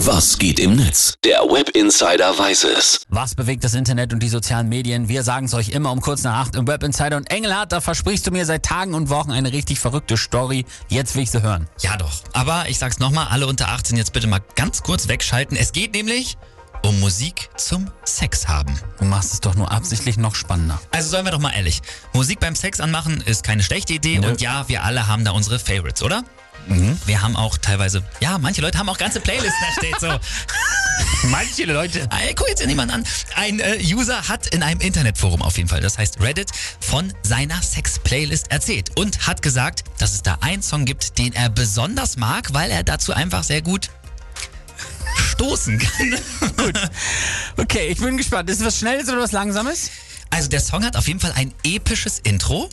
Was geht im Netz? Der Web Insider weiß es. Was bewegt das Internet und die sozialen Medien? Wir sagen es euch immer um kurz nach acht im Web Insider. Und Engelhardt, da versprichst du mir seit Tagen und Wochen eine richtig verrückte Story. Jetzt will ich sie hören. Ja doch, aber ich sag's nochmal, alle unter 18 jetzt bitte mal ganz kurz wegschalten. Es geht nämlich um Musik zum Sex haben. Du machst es doch nur absichtlich noch spannender. Also seien wir doch mal ehrlich, Musik beim Sex anmachen ist keine schlechte Idee Nö. und ja, wir alle haben da unsere Favorites, oder? Wir haben auch teilweise, ja, manche Leute haben auch ganze Playlisten, da steht so. Manche Leute. Ey, guck jetzt ja niemand an. Ein äh, User hat in einem Internetforum auf jeden Fall, das heißt Reddit, von seiner Sex-Playlist erzählt und hat gesagt, dass es da einen Song gibt, den er besonders mag, weil er dazu einfach sehr gut stoßen kann. Okay, ich bin gespannt. Ist es was Schnelles oder was Langsames? Also der Song hat auf jeden Fall ein episches Intro.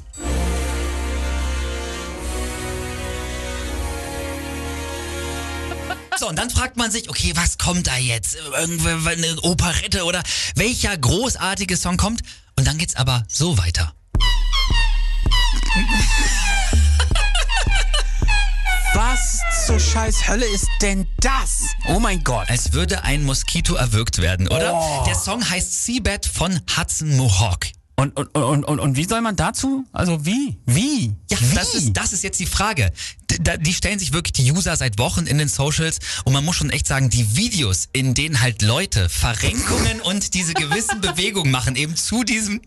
So, und dann fragt man sich, okay, was kommt da jetzt? Irgendwie eine Operette oder welcher großartige Song kommt? Und dann geht's aber so weiter. Was zur scheiß Hölle ist denn das? Oh mein Gott. Als würde ein Moskito erwürgt werden, oder? Oh. Der Song heißt Seabed von Hudson Mohawk. Und, und, und, und, und wie soll man dazu? Also wie? Wie? Ja, wie? das ist, das ist jetzt die Frage. Die stellen sich wirklich die User seit Wochen in den Socials. Und man muss schon echt sagen, die Videos, in denen halt Leute Verrenkungen und diese gewissen Bewegungen machen, eben zu diesem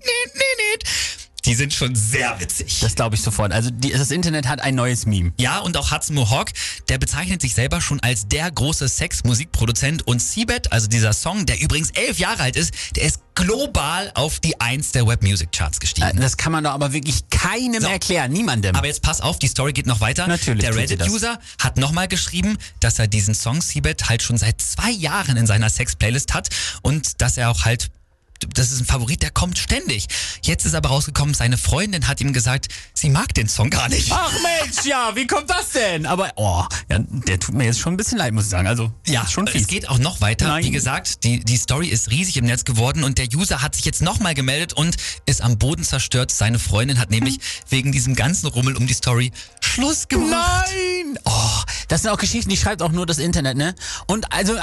die sind schon sehr witzig. Das glaube ich sofort. Also die, das Internet hat ein neues Meme. Ja, und auch Hudson Mohawk, der bezeichnet sich selber schon als der große Sex-Musikproduzent und Seabed, also dieser Song, der übrigens elf Jahre alt ist, der ist global auf die Eins der Web-Music-Charts gestiegen. Äh, Das kann man doch aber wirklich keinem So. erklären. Niemandem. Aber jetzt pass auf, die Story geht noch weiter. Natürlich Der. Reddit-User hat nochmal geschrieben, dass er diesen Song Seabed halt schon seit zwei Jahren in seiner Sex-Playlist hat und dass er auch halt das ist ein Favorit, der kommt ständig. Jetzt ist aber rausgekommen, seine Freundin hat ihm gesagt, sie mag den Song gar nicht. Ach Mensch, ja, wie kommt das denn? Aber, oh, ja, der tut mir jetzt schon ein bisschen leid, muss ich sagen. Also, Ja, schon fies. es geht auch noch weiter. Nein. Wie gesagt, die, die Story ist riesig im Netz geworden und der User hat sich jetzt nochmal gemeldet und ist am Boden zerstört. Seine Freundin hat nämlich wegen diesem ganzen Rummel um die Story Schluss gemacht. Nein! Oh, das sind auch Geschichten, die schreibt auch nur das Internet, ne? Und also,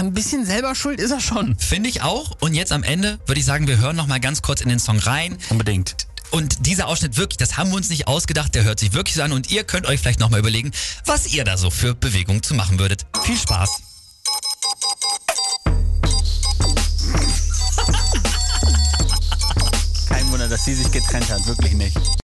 ein bisschen selber schuld ist er schon. Finde ich auch. Und jetzt am Ende würde ich sagen, wir hören noch mal ganz kurz in den Song rein. Unbedingt. Und dieser Ausschnitt wirklich, das haben wir uns nicht ausgedacht, der hört sich wirklich so an. Und ihr könnt euch vielleicht noch mal überlegen, was ihr da so für Bewegungen zu machen würdet. Viel Spaß. Kein Wunder, dass sie sich getrennt hat, wirklich nicht.